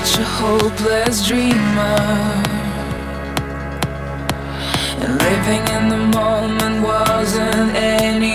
such a hopeless dreamer. And living in the moment wasn't any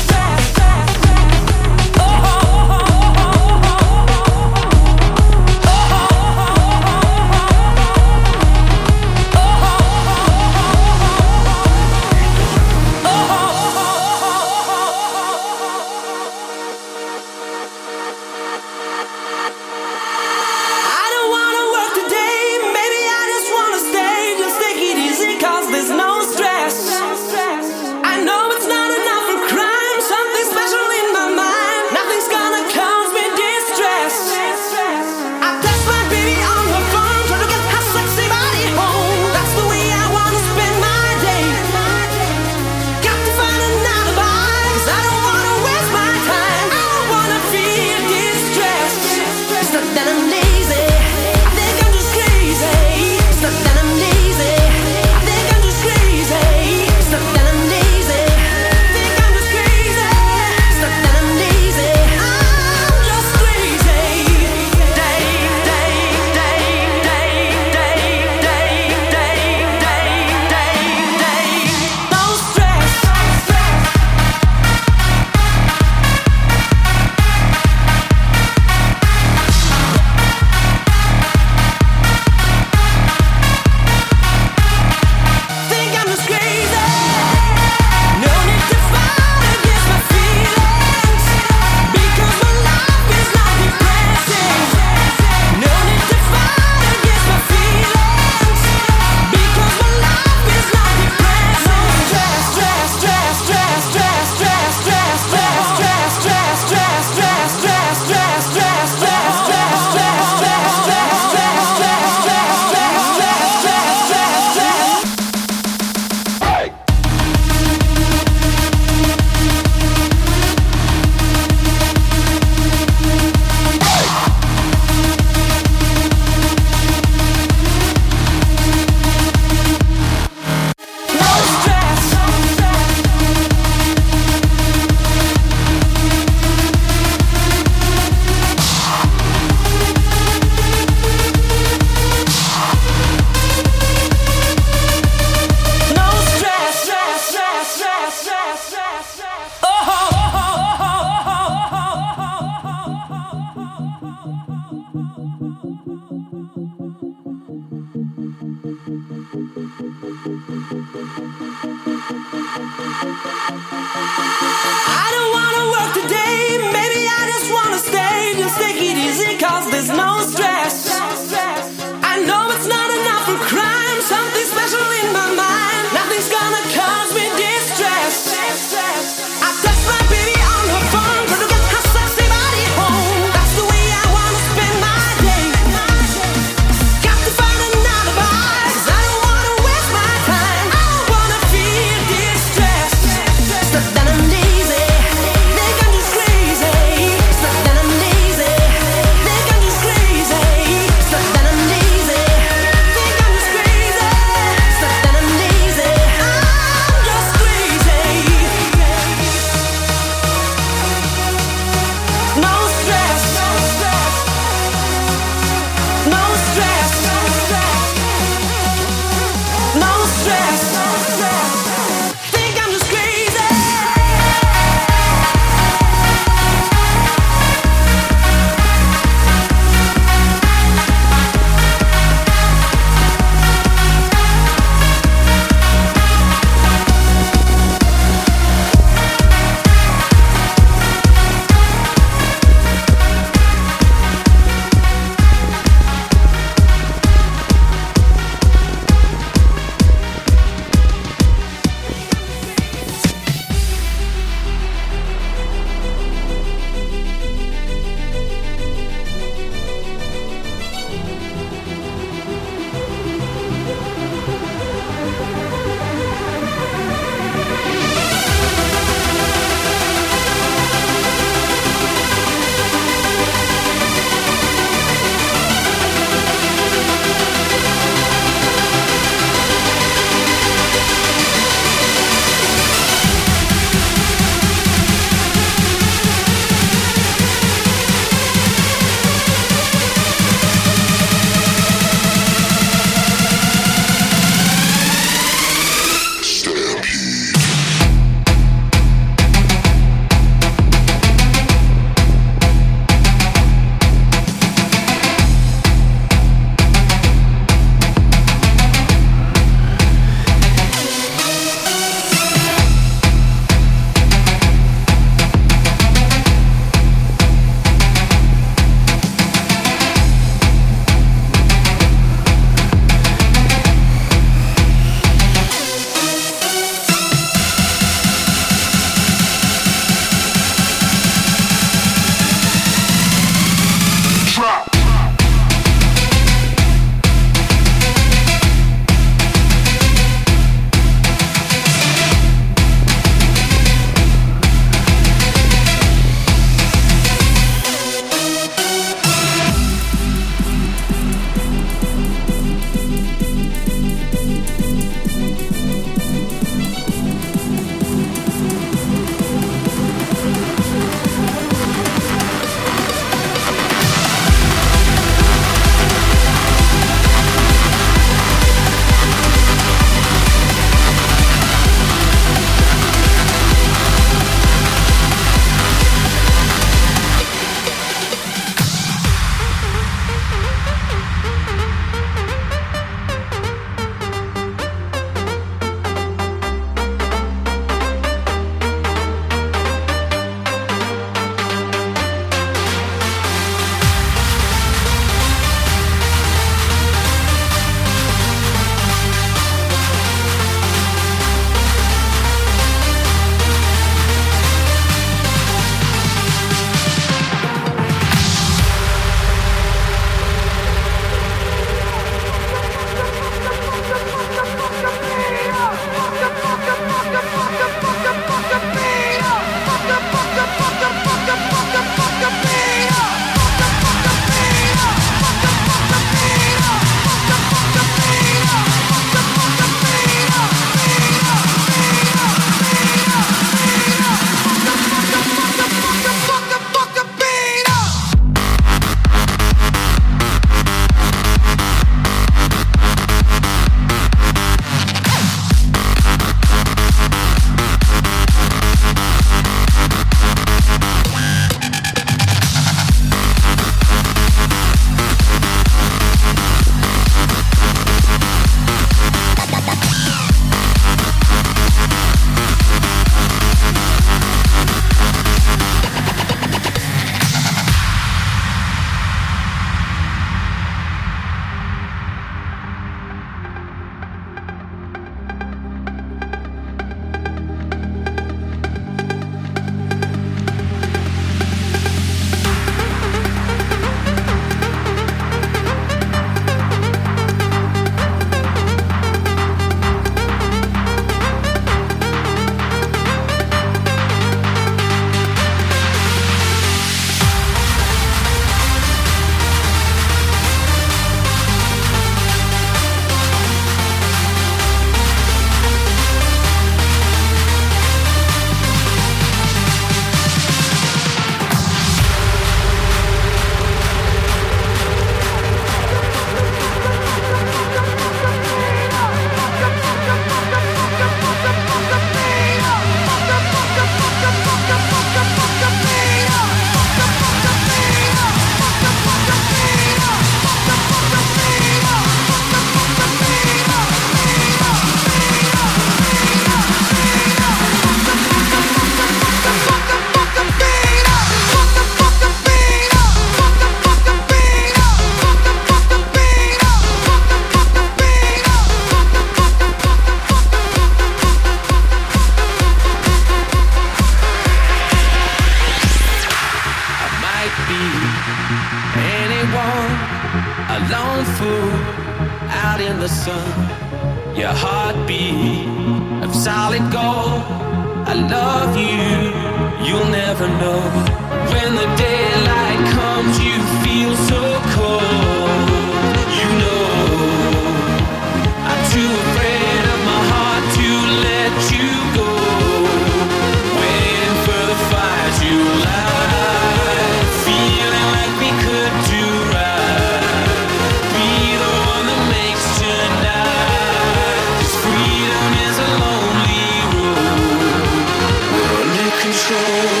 soul